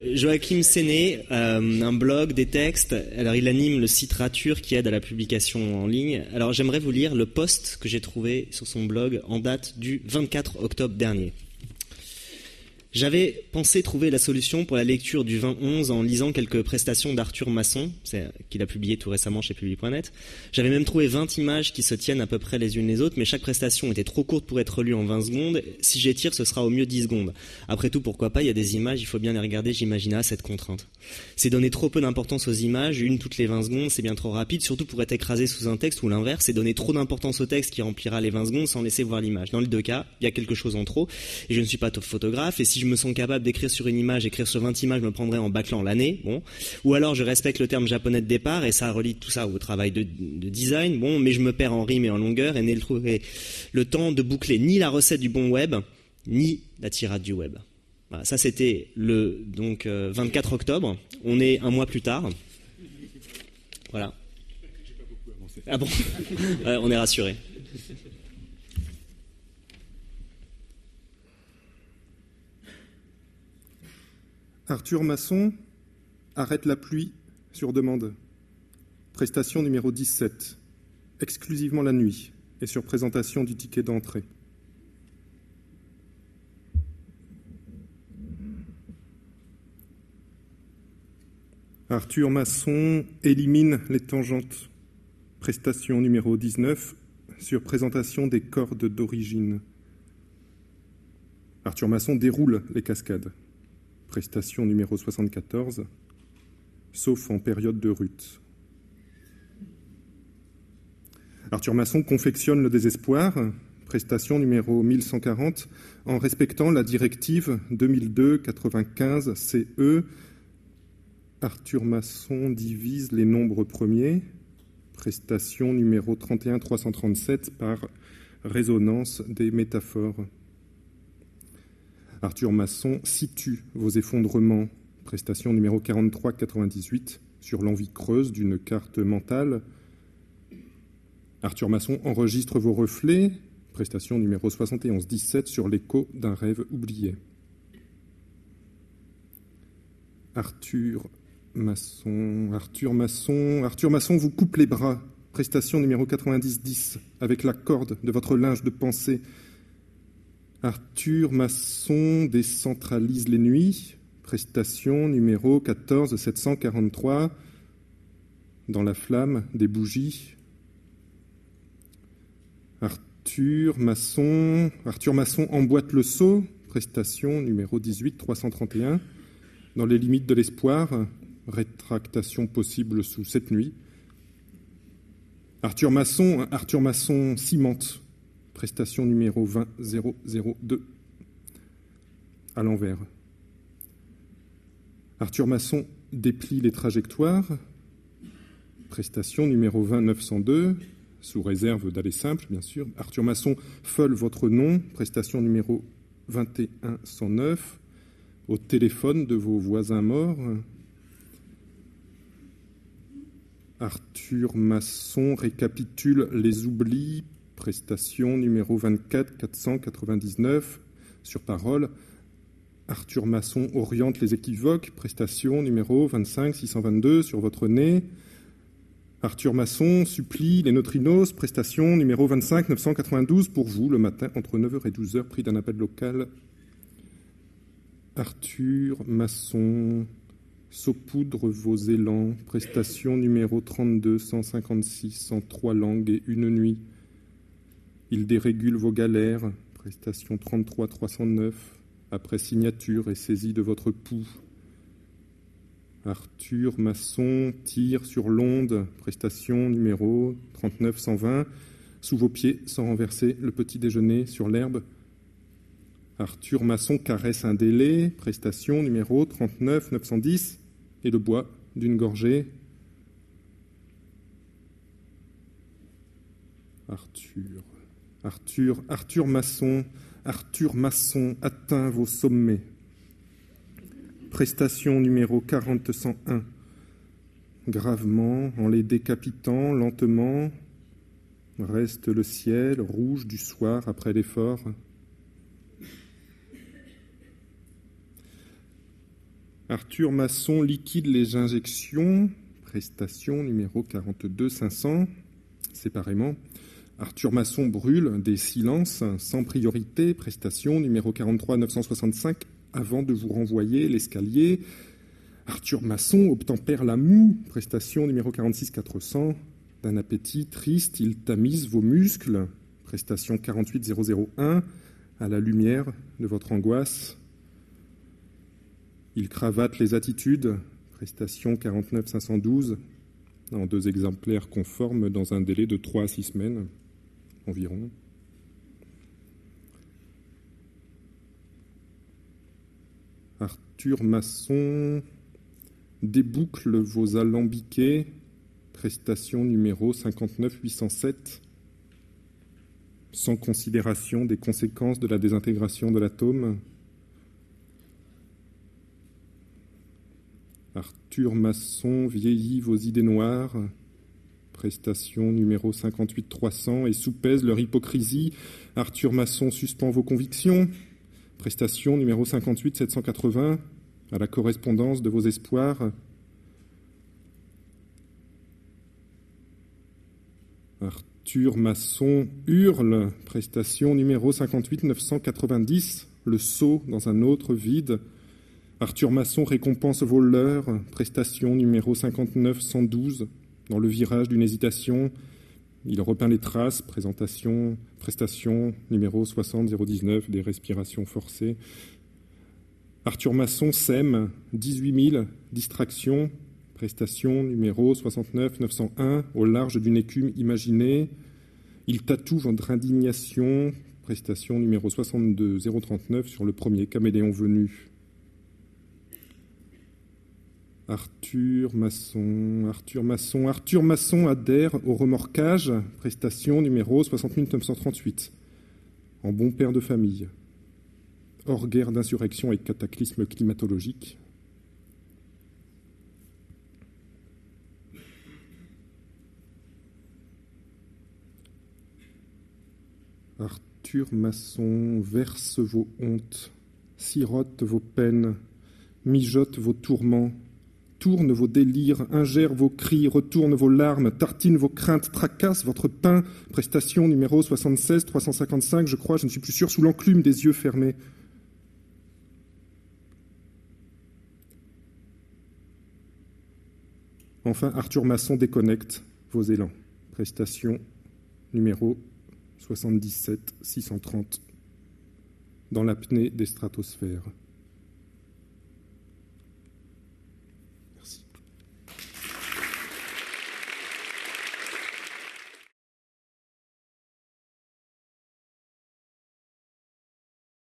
Joachim Séné, euh, un blog, des textes. Alors, il anime le site Rature qui aide à la publication en ligne. Alors, j'aimerais vous lire le post que j'ai trouvé sur son blog en date du 24 octobre dernier. J'avais pensé trouver la solution pour la lecture du 2011 en lisant quelques prestations d'Arthur Masson, qu'il a publié tout récemment chez Public.net. J'avais même trouvé 20 images qui se tiennent à peu près les unes les autres, mais chaque prestation était trop courte pour être lue en 20 secondes. Si j'étire, ce sera au mieux 10 secondes. Après tout, pourquoi pas, il y a des images, il faut bien les regarder, j'imagine à cette contrainte. C'est donner trop peu d'importance aux images, une toutes les 20 secondes, c'est bien trop rapide, surtout pour être écrasé sous un texte ou l'inverse, c'est donner trop d'importance au texte qui remplira les 20 secondes sans laisser voir l'image. Dans les deux cas, il y a quelque chose en trop, et je ne suis pas photographe, et si je me sens capable d'écrire sur une image, écrire sur 20 images me prendrait en bâclant l'année, bon. Ou alors je respecte le terme japonais de départ et ça relie tout ça au travail de, design, bon, mais je me perds en rime et en longueur et n'ai trouvé le temps de boucler ni la recette du bon web, ni la tirade du web. Voilà, ça c'était le donc 24 euh, octobre. On est un mois plus tard. Voilà. Ah bon? On est rassuré. Arthur Masson arrête la pluie sur demande. Prestation numéro 17, exclusivement la nuit et sur présentation du ticket d'entrée. Arthur Masson élimine les tangentes. Prestation numéro 19 sur présentation des cordes d'origine. Arthur Masson déroule les cascades prestation numéro 74, sauf en période de rut. Arthur Masson confectionne le désespoir, prestation numéro 1140, en respectant la directive 2002-95 CE. Arthur Masson divise les nombres premiers, prestation numéro 31-337 par résonance des métaphores. Arthur Masson situe vos effondrements, prestation numéro 43-98, sur l'envie creuse d'une carte mentale. Arthur Masson enregistre vos reflets, prestation numéro 71-17, sur l'écho d'un rêve oublié. Arthur Masson, Arthur Masson, Arthur Masson vous coupe les bras, prestation numéro 90-10, avec la corde de votre linge de pensée Arthur Masson décentralise les nuits, prestation numéro 14743, dans la flamme des bougies. Arthur Masson, Arthur Masson emboîte le seau, prestation numéro 18331, dans les limites de l'espoir, rétractation possible sous cette nuit. Arthur Masson, Arthur Masson cimente prestation numéro 20002, à l'envers. Arthur Masson déplie les trajectoires, prestation numéro 20902, sous réserve d'aller simple, bien sûr. Arthur Masson folle votre nom, prestation numéro 2109, au téléphone de vos voisins morts. Arthur Masson récapitule les oublis, prestation numéro 24 499 sur parole. Arthur Masson oriente les équivoques, prestation numéro 25 622 sur votre nez. Arthur Masson supplie les neutrinos, prestation numéro 25 992 pour vous le matin entre 9h et 12h, prix d'un appel local. Arthur Masson saupoudre vos élans, prestation numéro 32 156 en trois langues et une nuit. Il dérégule vos galères, prestation 33-309, après signature et saisie de votre pouls. Arthur Masson tire sur l'onde, prestation numéro 39-120, sous vos pieds sans renverser le petit déjeuner sur l'herbe. Arthur Masson caresse un délai, prestation numéro 39-910, et le bois d'une gorgée. Arthur. Arthur, Arthur Masson, Arthur Masson atteint vos sommets. Prestation numéro 40-101. Gravement, en les décapitant lentement, reste le ciel rouge du soir après l'effort. Arthur Masson liquide les injections, prestation numéro 42 500, séparément. Arthur Masson brûle des silences sans priorité, prestation numéro 43 965, avant de vous renvoyer l'escalier. Arthur Masson obtempère la moue, prestation numéro 46 400. D'un appétit triste, il tamise vos muscles, prestation 48 001, à la lumière de votre angoisse, il cravate les attitudes, prestation 49 512, en deux exemplaires conformes dans un délai de 3 à 6 semaines Arthur Masson déboucle vos alambiqués, prestation numéro 59 807, sans considération des conséquences de la désintégration de l'atome. Arthur Masson vieillit vos idées noires, prestation numéro 58-300 et soupèse leur hypocrisie. Arthur Masson suspend vos convictions, prestation numéro 58-780 à la correspondance de vos espoirs. Arthur Masson hurle, prestation numéro 58-990, le saut dans un autre vide. Arthur Masson récompense voleur, prestation numéro 59-112, dans le virage d'une hésitation. Il repeint les traces, présentation, prestation numéro 60-019, des respirations forcées. Arthur Masson sème 18 000 distractions, prestation numéro 69-901, au large d'une écume imaginée. Il tatoue votre indignation, prestation numéro 62-039, sur le premier caméléon venu. Arthur Masson, Arthur Masson, Arthur Masson adhère au remorquage, prestation numéro 60938, en bon père de famille, hors guerre d'insurrection et cataclysme climatologique. Arthur Masson verse vos hontes, sirote vos peines, mijote vos tourments, vos délires, ingère vos cris, retourne vos larmes, tartine vos craintes, tracasse votre pain. Prestation numéro 76 355, je crois, je ne suis plus sûr, sous l'enclume des yeux fermés. Enfin, Arthur Masson déconnecte vos élans. Prestation numéro 77 630 dans l'apnée des stratosphères.